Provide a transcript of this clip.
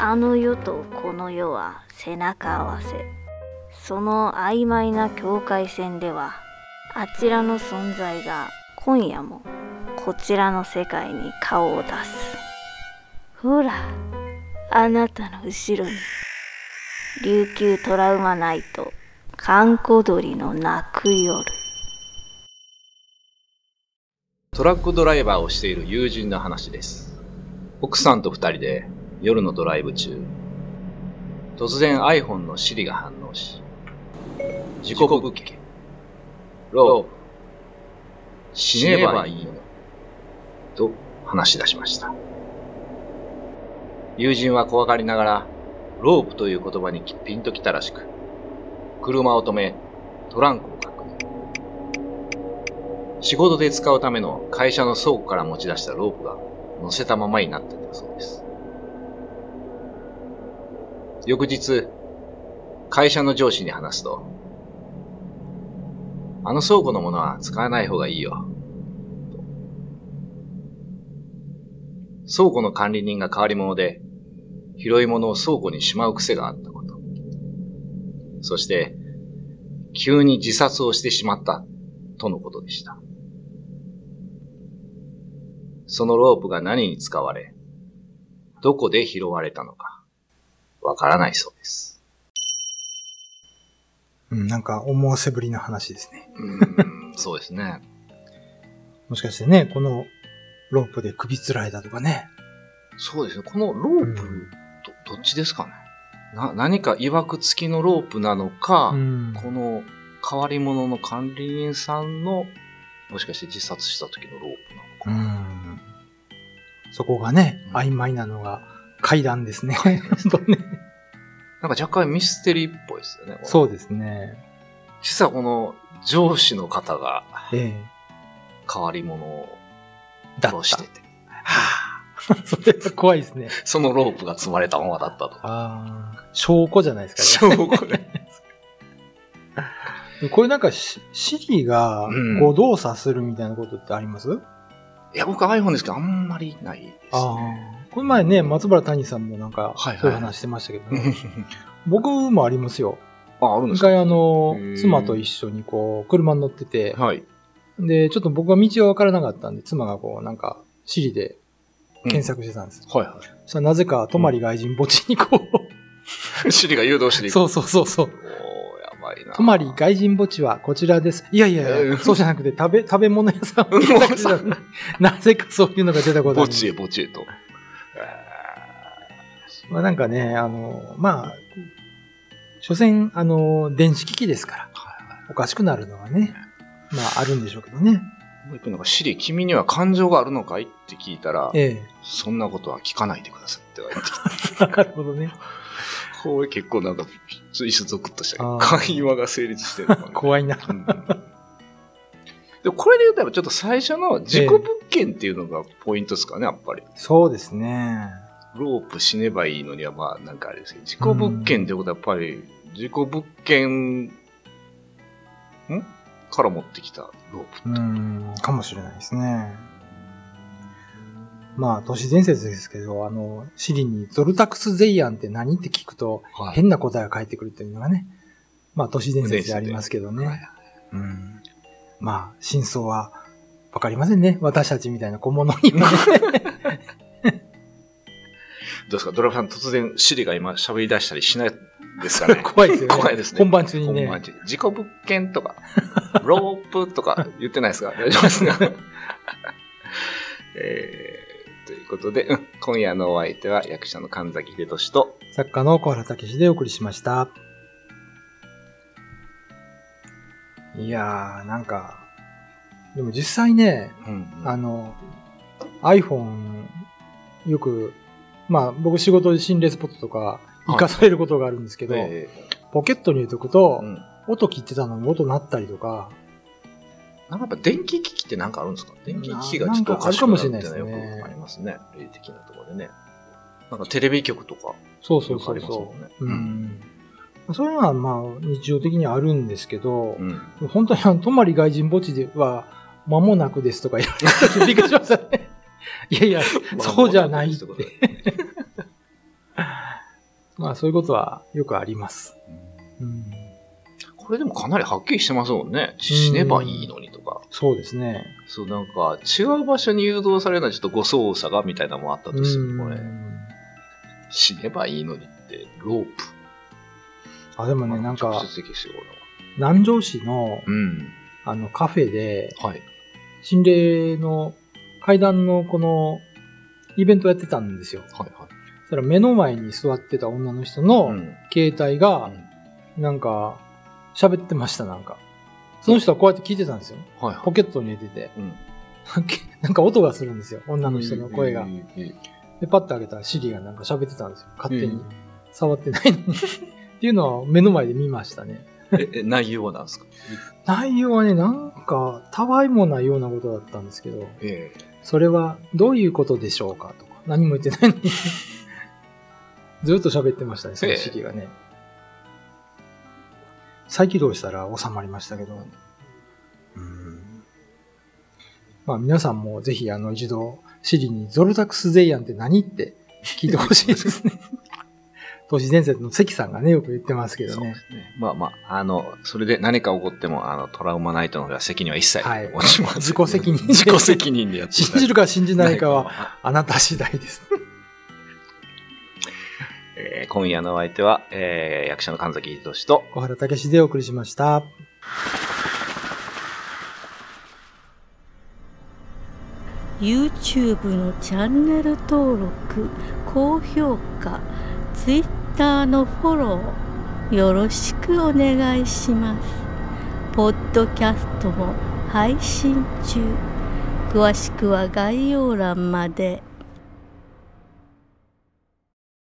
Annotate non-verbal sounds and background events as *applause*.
あの世とこの世は背中合わせ。その曖昧な境界線ではあちらの存在が今夜もこちらの世界に顔を出す。ほらあなたの後ろに琉球トラウマナイト閑古鳥の泣く夜。トラックドライバーをしている友人の話です。奥さんと二人で夜のドライブ中、突然 iPhone の Siri が反応し、事故物件、ロープ、死ねばいいの、と話し出しました。友人は怖がりながら、ロープという言葉にピンときたらしく、車を止め、トランクを確認。仕事で使うための会社の倉庫から持ち出したロープが乗せたままになっていたそうです。翌日、会社の上司に話すと、あの倉庫のものは使わない方がいいよ。倉庫の管理人が変わり者で、拾い物を倉庫にしまう癖があったこと。そして、急に自殺をしてしまった、とのことでした。そのロープが何に使われ、どこで拾われたのか、わからないそうです。うん、なんか思わせぶりな話ですね。うーん、そうですね。もしかしてね、このロープで首つられたとかね。そうですね。このロープ、ど、どっちですかね？な、何か曰く付きのロープなのか、うん。この変わり者の管理人さんの、もしかして自殺した時のロープなのうか。ん。そこがね、うん曖昧なのが階段ですね。本当ね。なんか若干ミステリーっぽいですよね。そうですね。実はこの上司の方がええ変わり者を。殺してて、はあ。*laughs* それは怖いですね。そのロープが積まれたままだったと。ああ。証拠じゃないですかね。証拠ね。これなんかシ、シリがうんこう動作するみたいなことってあります、いや、僕 iPhone ですけど、あんまりないです、ね。この前ね、松原谷さんもなんか、そういう話してましたけど、ね僕もありますよ。*laughs* あ、あるんですか？一回あの妻と一緒にこう、車に乗ってて、はい。で、ちょっと僕は道がわからなかったんで、妻がこう、なんか、シリで検索してたんです。はいはそしたらなぜか、泊まり外人墓地にこう、い。*laughs* シリが誘導していく。そうそうそうそう。おー、やばいな。泊まり外人墓地はこちらです。いやいやいや、うんそうじゃなくて、食べ、食べ物屋さん *laughs* なぜかそういうのが出たことある墓地へ墓地へと。まあなんかね、あの、まあ、所詮、あの、電子機器ですから、おかしくなるのはね、まああるんでしょうけどね。もう一個なんか、シリ、君には感情があるのかいって聞いたら、えそんなことは聞かないでくださいって言われて。え。*laughs* なるほどね。これ結構なんか、一瞬ゾクッとした会話が成立してるのかな。怖いな。うんでもこれで言うとやっぱちょっと最初の自己物件っていうのがポイントですかね、やっぱり。そうですね。ロープ死ねばいいのにはまあなんかあれですけど、自己物件ってことはやっぱり自己物件、んから持ってきたロープうーん、かもしれないですね。まあ、都市伝説ですけど、あの、シリにゾルタクスゼイアンって何って聞くと、はい変な答えが返ってくるっていうのがね、まあ、都市伝説でありますけどはいね。うん。まあ、真相はわかりませんね。私たちみたいな小物にはね。*laughs* どうですか？ドラフさん突然シリが今喋り出したりしないですかね？*laughs* 怖いですよね。怖いですね。本番中にね。本番中に自己物件とか、*laughs* ロープとか言ってないですか？大丈夫ですか？*laughs* えー、ということで、うん今夜のお相手は役者の神崎秀俊と、作家の小原武史でお送りしました。いやー、なんか、でも実際ね、うんあの、iPhone、よく、まあ僕仕事で心霊スポットとか行かされることがあるんですけど、えポケットに入れとくとー、うん音切ってたのに音鳴ったりとか、なんかやっぱ電気機器ってなんかあるんですか？電気機器がちょっとおかしくなるってよくありますね。霊的なところでね。なんかテレビ局とかそうそうそうよくありますもそ。う。うん。そういうのはまあ日常的にあるんですけど、うん。本当にあの、泊まり外人墓地では、間もなくですとか言われた時びっくりしましたね。*laughs* いやいや、そうじゃないって。まあそういうことはよくあります。うん、これでもかなりはっきりしてますもんね。死ねばいいのにとか。そうですね。そう、なんか、違う場所に誘導されるのはちょっと誤操作がみたいなのもあったとしても、これう、ん死ねばいいのにって、ロープ。あ、でもね、なん直か。南城市の、うん。あの、カフェで、はい。心霊の階段のこの、イベントやってたんですよ。はいはい。そら目の前に座ってた女の人のうん。携帯が、なんか、喋ってました、なんか。その人はこうやって聞いてたんですよ。はいはい。ポケットに入れてて。うん。*laughs* なんか音がするんですよ、女の人の声がで、パッと開けたらシリがなんか喋ってたんですよ。勝手にうん。触ってないのに。*laughs* っていうのは目の前で見ましたね。ええ、内容は何ですか？内容はね、なんか、たわいもないようなことだったんですけど、えそれはどういうことでしょうかとか、何も言ってないのに。ずっと喋ってましたね、そのシリがね。再起動したら収まりましたけど。うんまあ皆さんもぜひあの一度、シリにゾルタクスゼイアンって何って聞いてほしいですね。都市伝説の関さんがね、よく言ってますけどねね。まあまあ、あの、それで何か起こっても、あの、トラウマナイトの責任は一切はい持ちません *laughs* 自己責任自己責任でやって信じるか信じないかはは。あなた次第です。えー今夜のお相手は、えー役者の神崎仁と、小原武史でお送りしました。YouTube のチャンネル登録高評価 Twitter のフォローよろしくお願いしますポッドキャストも配信中詳しくは概要欄まで。